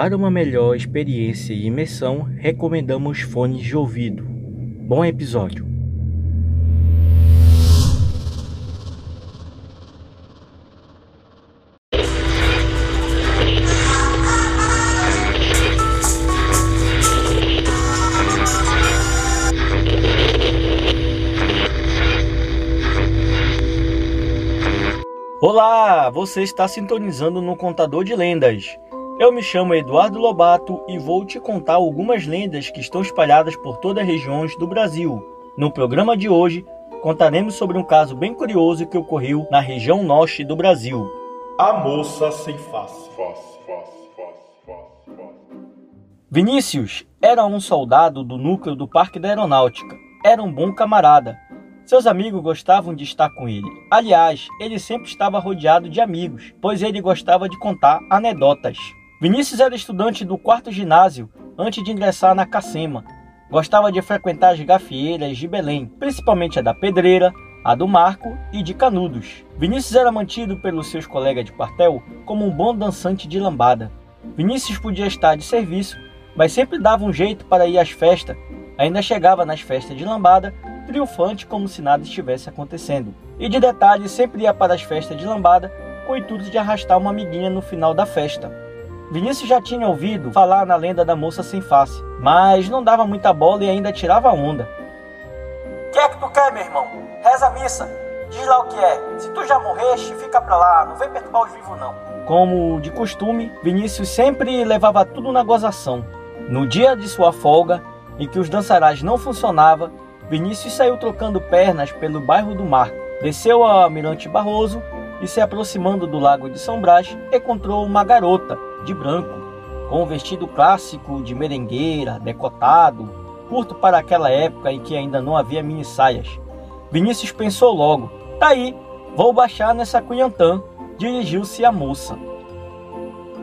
Para uma melhor experiência e imersão, recomendamos fones de ouvido. Bom episódio! Olá, você está sintonizando no Contador de Lendas. Eu me chamo Eduardo Lobato e vou te contar algumas lendas que estão espalhadas por todas as regiões do Brasil. No programa de hoje, contaremos sobre um caso bem curioso que ocorreu na região norte do Brasil. A moça sem face. Vinícius era um soldado do núcleo do Parque da Aeronáutica. Era um bom camarada seus amigos gostavam de estar com ele. Aliás, ele sempre estava rodeado de amigos, pois ele gostava de contar anedotas. Vinícius era estudante do quarto ginásio antes de ingressar na Cacema. Gostava de frequentar as gafieiras de Belém, principalmente a da Pedreira, a do Marco e de Canudos. Vinícius era mantido pelos seus colegas de quartel como um bom dançante de lambada. Vinícius podia estar de serviço, mas sempre dava um jeito para ir às festas. Ainda chegava nas festas de lambada triunfante como se nada estivesse acontecendo. E de detalhe, sempre ia para as festas de lambada com o intuito de arrastar uma amiguinha no final da festa. Vinícius já tinha ouvido falar na lenda da moça sem face, mas não dava muita bola e ainda tirava onda. Que é que tu quer, meu irmão? Reza a missa. Diz lá o que é. Se tu já morreste, fica pra lá, não vem perturbar os vivos não. Como de costume, Vinícius sempre levava tudo na gozação. No dia de sua folga, em que os dançarás não funcionava, Vinícius saiu trocando pernas pelo bairro do Marco, desceu a Mirante Barroso e, se aproximando do Lago de São Brás, encontrou uma garota, de branco, com um vestido clássico de merengueira, decotado, curto para aquela época em que ainda não havia mini saias. Vinícius pensou logo: tá aí, vou baixar nessa cunhantã. Dirigiu-se à moça.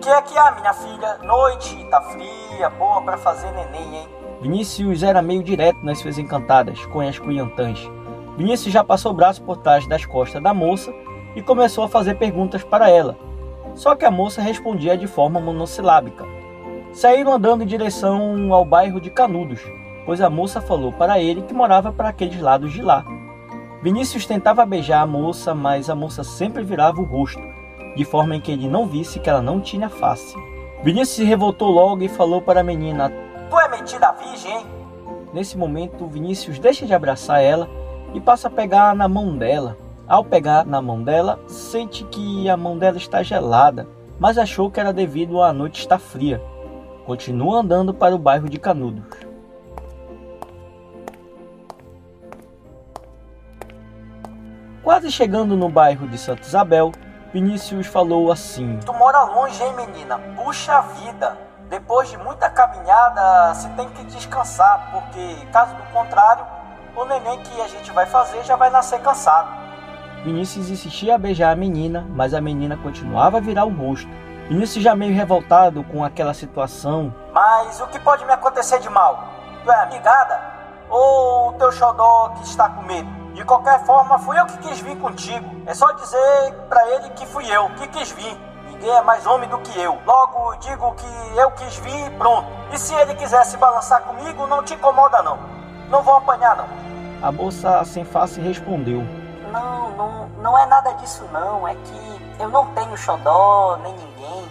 Que é que há, minha filha? Noite, tá fria, boa para fazer neném, hein? Vinícius era meio direto nas suas encantadas com as cunhantãs. Vinícius já passou o braço por trás das costas da moça e começou a fazer perguntas para ela. Só que a moça respondia de forma monossilábica. Saíram andando em direção ao bairro de Canudos, pois a moça falou para ele que morava para aqueles lados de lá. Vinícius tentava beijar a moça, mas a moça sempre virava o rosto, de forma em que ele não visse que ela não tinha face. Vinícius se revoltou logo e falou para a menina: Tu é metida virgem, hein? Nesse momento, Vinícius deixa de abraçar ela e passa a pegar na mão dela. Ao pegar na mão dela, sente que a mão dela está gelada, mas achou que era devido à noite estar fria. Continua andando para o bairro de Canudos. Quase chegando no bairro de Santa Isabel, Vinícius falou assim: Tu mora longe, hein, menina? Puxa vida! Depois de muita caminhada, se tem que descansar, porque caso do contrário, o neném que a gente vai fazer já vai nascer cansado. Vinícius insistia a beijar a menina, mas a menina continuava a virar o rosto. Vinícius já meio revoltado com aquela situação. Mas o que pode me acontecer de mal? Tu é amigada? Ou o teu xodó que está com medo? De qualquer forma, fui eu que quis vir contigo. É só dizer para ele que fui eu que quis vir. Ninguém é mais homem do que eu. Logo digo que eu quis vir e pronto. E se ele quisesse balançar comigo, não te incomoda não. Não vou apanhar não. A moça sem face respondeu. Não, não, não é nada disso não. É que eu não tenho xodó, nem ninguém.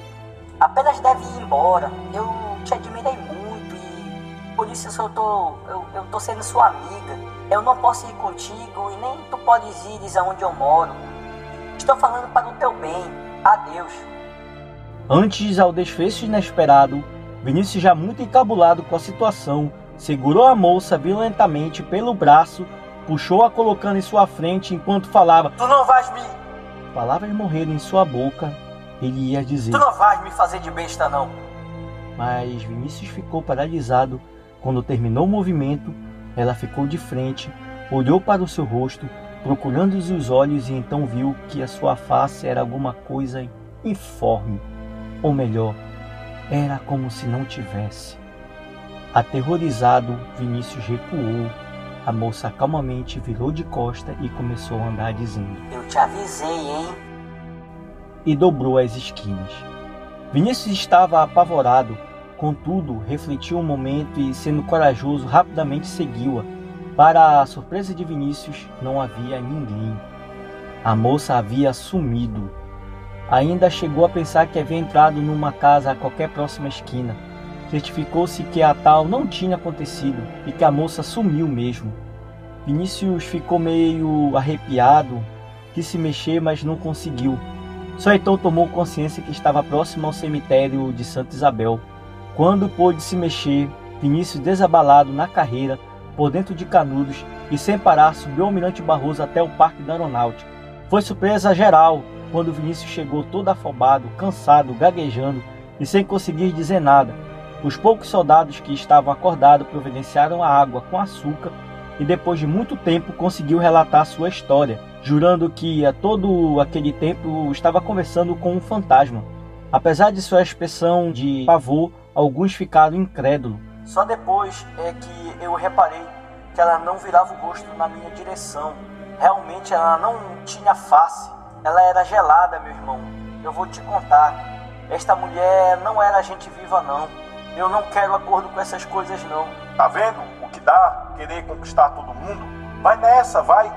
Apenas deve ir embora. Eu te admirei muito e por isso eu tô, eu, eu tô sendo sua amiga. Eu não posso ir contigo e nem tu podes ir aonde eu moro. Estou falando para o teu bem. Adeus. Antes ao desfecho inesperado, Vinícius, já muito encabulado com a situação, segurou a moça violentamente pelo braço, puxou-a colocando em sua frente enquanto falava: Tu não vais me. Palavras morreram em sua boca, ele ia dizer: Tu não vais me fazer de besta, não. Mas Vinícius ficou paralisado. Quando terminou o movimento, ela ficou de frente, olhou para o seu rosto, procurando os olhos e então viu que a sua face era alguma coisa informe ou melhor, era como se não tivesse. Aterrorizado, Vinícius recuou. A moça calmamente virou de costa e começou a andar dizendo: Eu te avisei, hein? E dobrou as esquinas. Vinícius estava apavorado, contudo, refletiu um momento e, sendo corajoso, rapidamente seguiu-a. Para a surpresa de Vinícius, não havia ninguém. A moça havia sumido. Ainda chegou a pensar que havia entrado numa casa a qualquer próxima esquina. Certificou-se que a tal não tinha acontecido e que a moça sumiu mesmo. Vinícius ficou meio arrepiado, quis se mexer, mas não conseguiu. Só então tomou consciência que estava próximo ao cemitério de Santa Isabel. Quando pôde se mexer, Vinícius, desabalado na carreira, por dentro de Canudos e sem parar, subiu ao Almirante Barroso até o Parque da Aeronáutica. Foi surpresa geral quando Vinícius chegou todo afobado, cansado, gaguejando e sem conseguir dizer nada. Os poucos soldados que estavam acordados providenciaram a água com açúcar e depois de muito tempo conseguiu relatar sua história, jurando que a todo aquele tempo estava conversando com um fantasma. Apesar de sua expressão de pavor, alguns ficaram incrédulos. Só depois é que eu reparei que ela não virava o rosto na minha direção. Realmente ela não tinha face. Ela era gelada, meu irmão. Eu vou te contar. Esta mulher não era gente viva, não. Eu não quero acordo com essas coisas, não. Tá vendo o que dá querer conquistar todo mundo? Vai nessa, vai.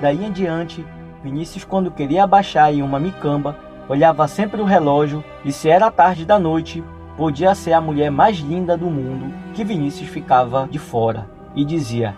Daí em diante, Vinícius, quando queria abaixar em uma micamba, olhava sempre o relógio e se era tarde da noite, podia ser a mulher mais linda do mundo que Vinícius ficava de fora e dizia: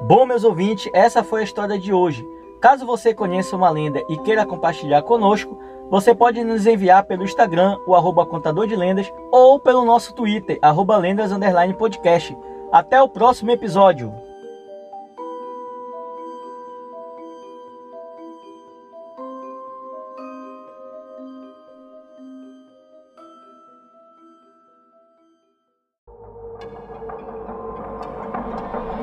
Bom, meus ouvintes, essa foi a história de hoje. Caso você conheça uma lenda e queira compartilhar conosco, você pode nos enviar pelo Instagram, o arroba contador de lendas, ou pelo nosso Twitter, arroba lendas podcast. Até o próximo episódio!